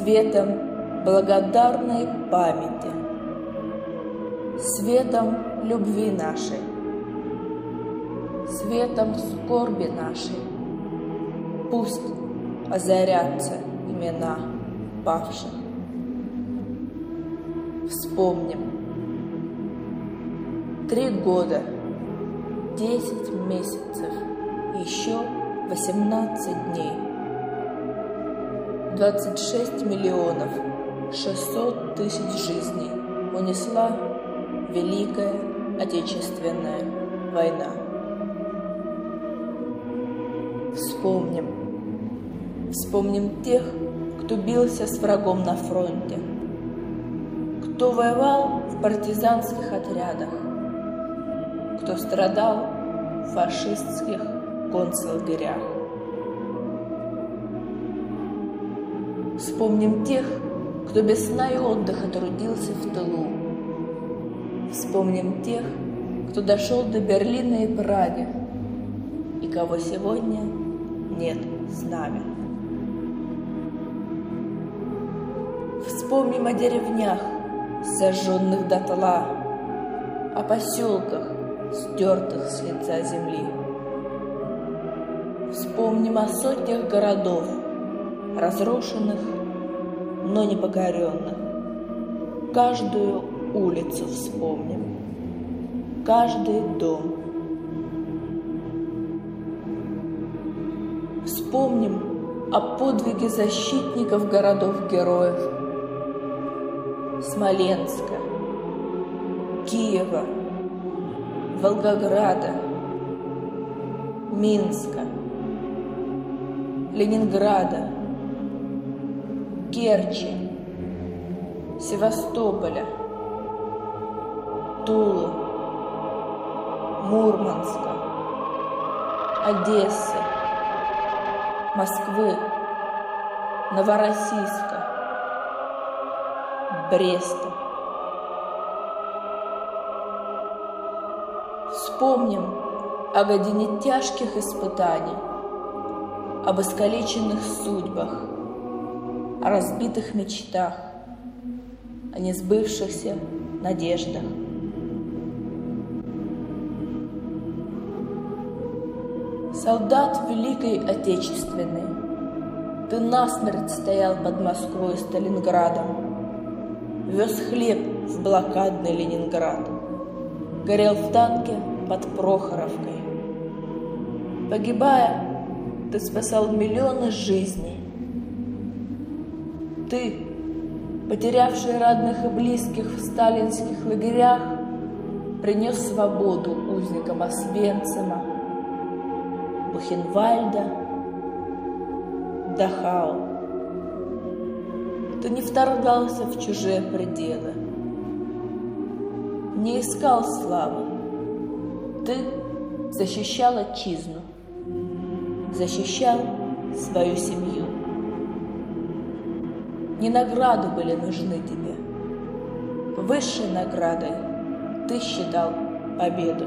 светом благодарной памяти, светом любви нашей, светом скорби нашей. Пусть озарятся имена павших. Вспомним. Три года, десять месяцев, еще восемнадцать дней. Двадцать шесть миллионов шестьсот тысяч жизней унесла Великая Отечественная война. Вспомним. Вспомним тех, кто бился с врагом на фронте, кто воевал в партизанских отрядах, кто страдал в фашистских концлагерях. Вспомним тех, кто без сна и отдыха трудился в тылу. Вспомним тех, кто дошел до Берлина и Праги, и кого сегодня нет с нами. Вспомним о деревнях, сожженных дотла, о поселках, стертых с лица земли. Вспомним о сотнях городов, разрушенных, но не покоренных. Каждую улицу вспомним, каждый дом. Вспомним о подвиге защитников городов-героев Смоленска, Киева, Волгограда, Минска, Ленинграда, Керчи, Севастополя, Тулы, Мурманска, Одессы, Москвы, Новороссийска, Бреста. Вспомним о године тяжких испытаний, об искалеченных судьбах, о разбитых мечтах, о несбывшихся надеждах. Солдат Великой Отечественной, ты насмерть стоял под Москвой и Сталинградом, вез хлеб в блокадный Ленинград, горел в танке под Прохоровкой. Погибая, ты спасал миллионы жизней. Ты, потерявший родных и близких в сталинских лагерях, принес свободу узникам Освенцима, Бухенвальда, Дахау. Ты не вторгался в чужие пределы, не искал славы. Ты защищал отчизну, защищал свою семью. Не награды были нужны тебе. Высшей наградой ты считал победу.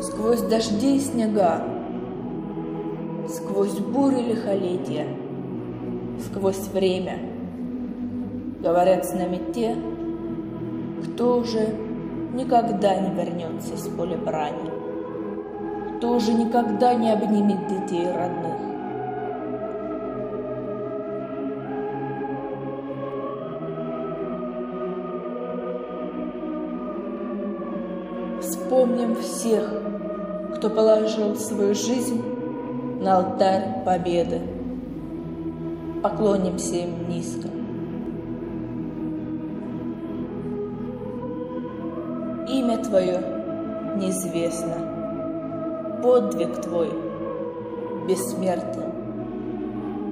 Сквозь дожди и снега, сквозь бури лихолетия, сквозь время говорят с нами те, кто уже никогда не вернется с поля брани, кто уже никогда не обнимет детей родных. Вспомним всех, кто положил свою жизнь на алтарь победы. Поклонимся им низко. Имя Твое неизвестно, подвиг Твой бессмертен,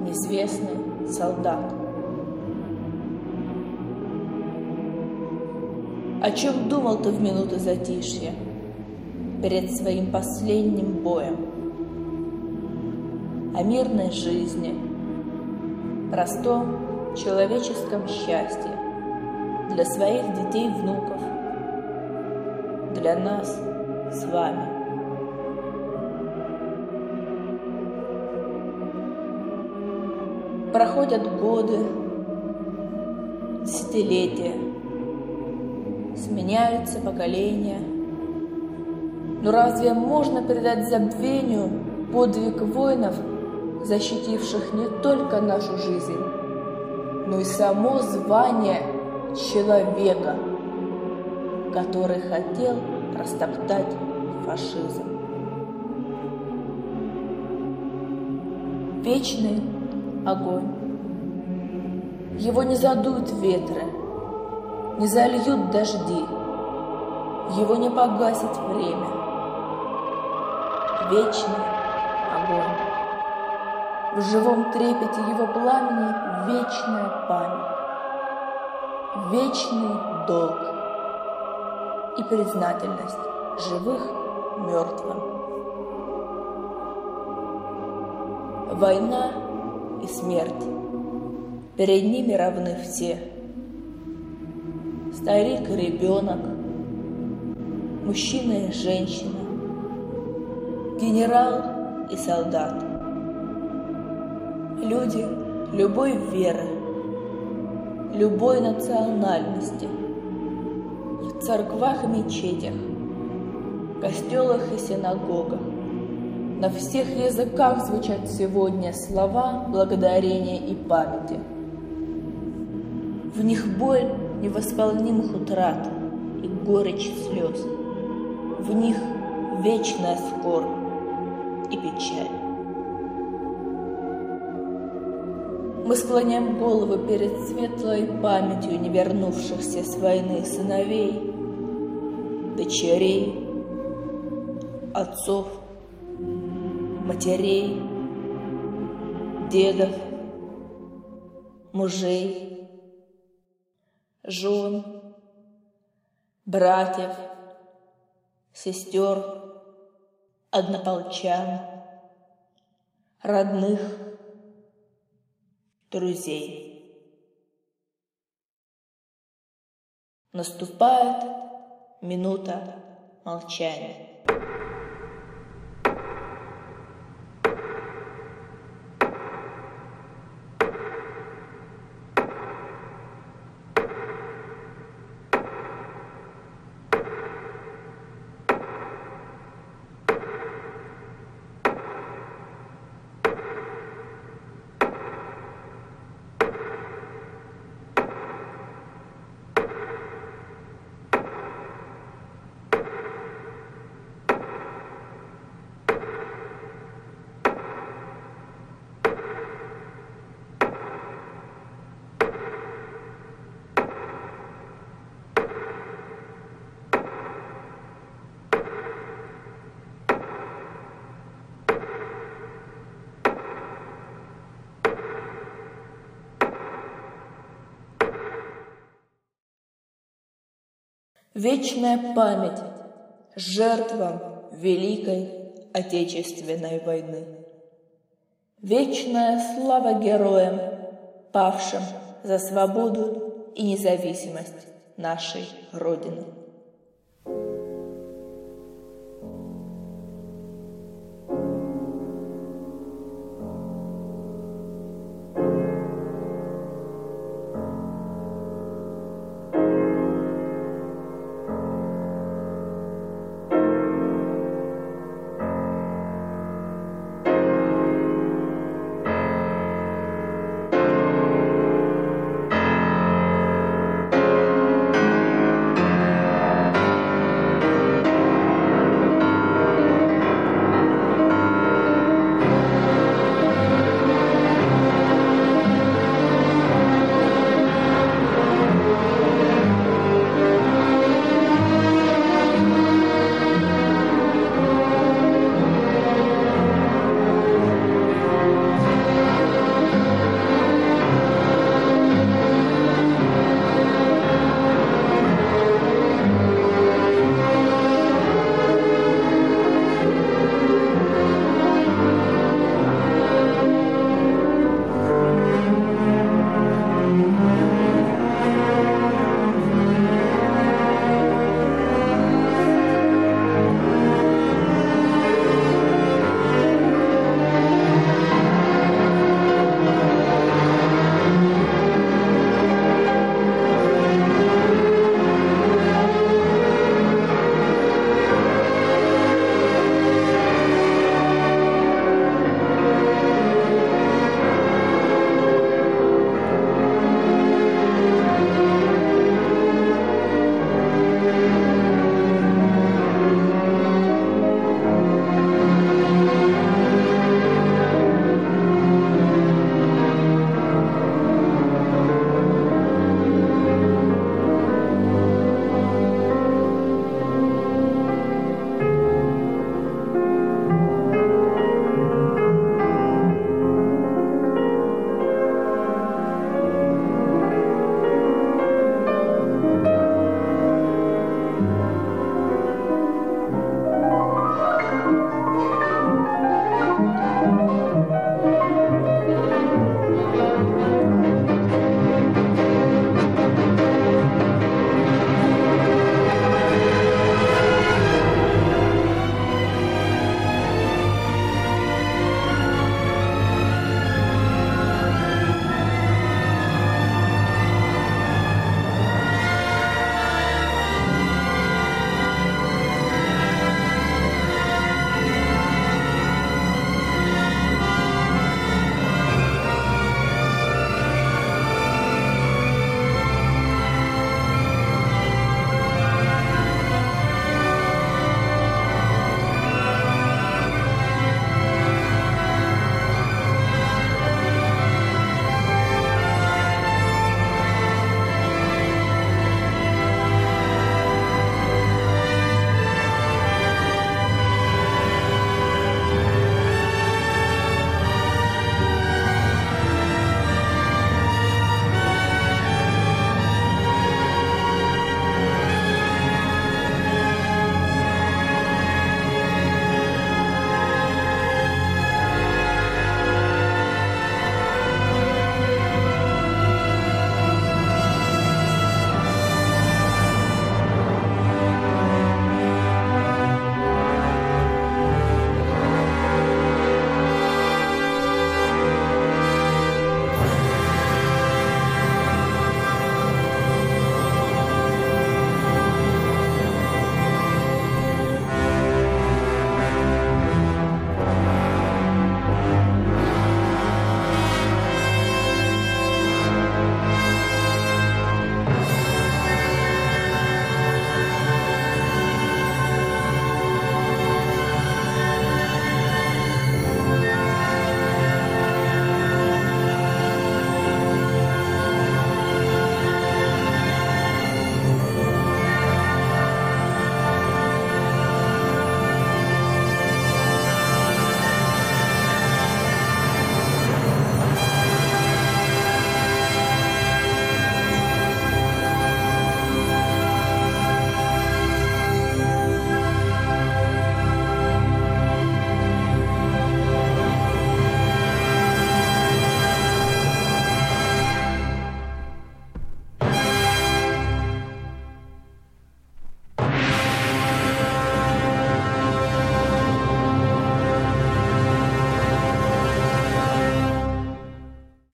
неизвестный солдат. О чем думал ты в минуты затишья перед своим последним боем? О мирной жизни, простом человеческом счастье для своих детей и внуков, для нас с вами. Проходят годы, десятилетия, сменяются поколения. Но разве можно передать забвению подвиг воинов, защитивших не только нашу жизнь, но и само звание человека, который хотел растоптать фашизм. Вечный огонь. Его не задуют ветры, не зальют дожди, его не погасит время. Вечный огонь. В живом трепете его пламени вечная память, вечный долг и признательность живых мертвым. Война и смерть. Перед ними равны все. Старик и ребенок, мужчина и женщина, генерал и солдат. Люди любой веры, любой национальности, в церквах и мечетях, костелах и синагогах, на всех языках звучат сегодня слова благодарения и памяти. В них боль невосполнимых утрат и горечь слез. В них вечная скорбь и печаль. Мы склоняем головы перед светлой памятью не вернувшихся с войны сыновей, дочерей, отцов, матерей, дедов, мужей, жен, братьев, сестер, однополчан, родных, друзей. Наступает минута молчания. Вечная память жертвам Великой Отечественной войны. Вечная слава героям, павшим за свободу и независимость нашей Родины.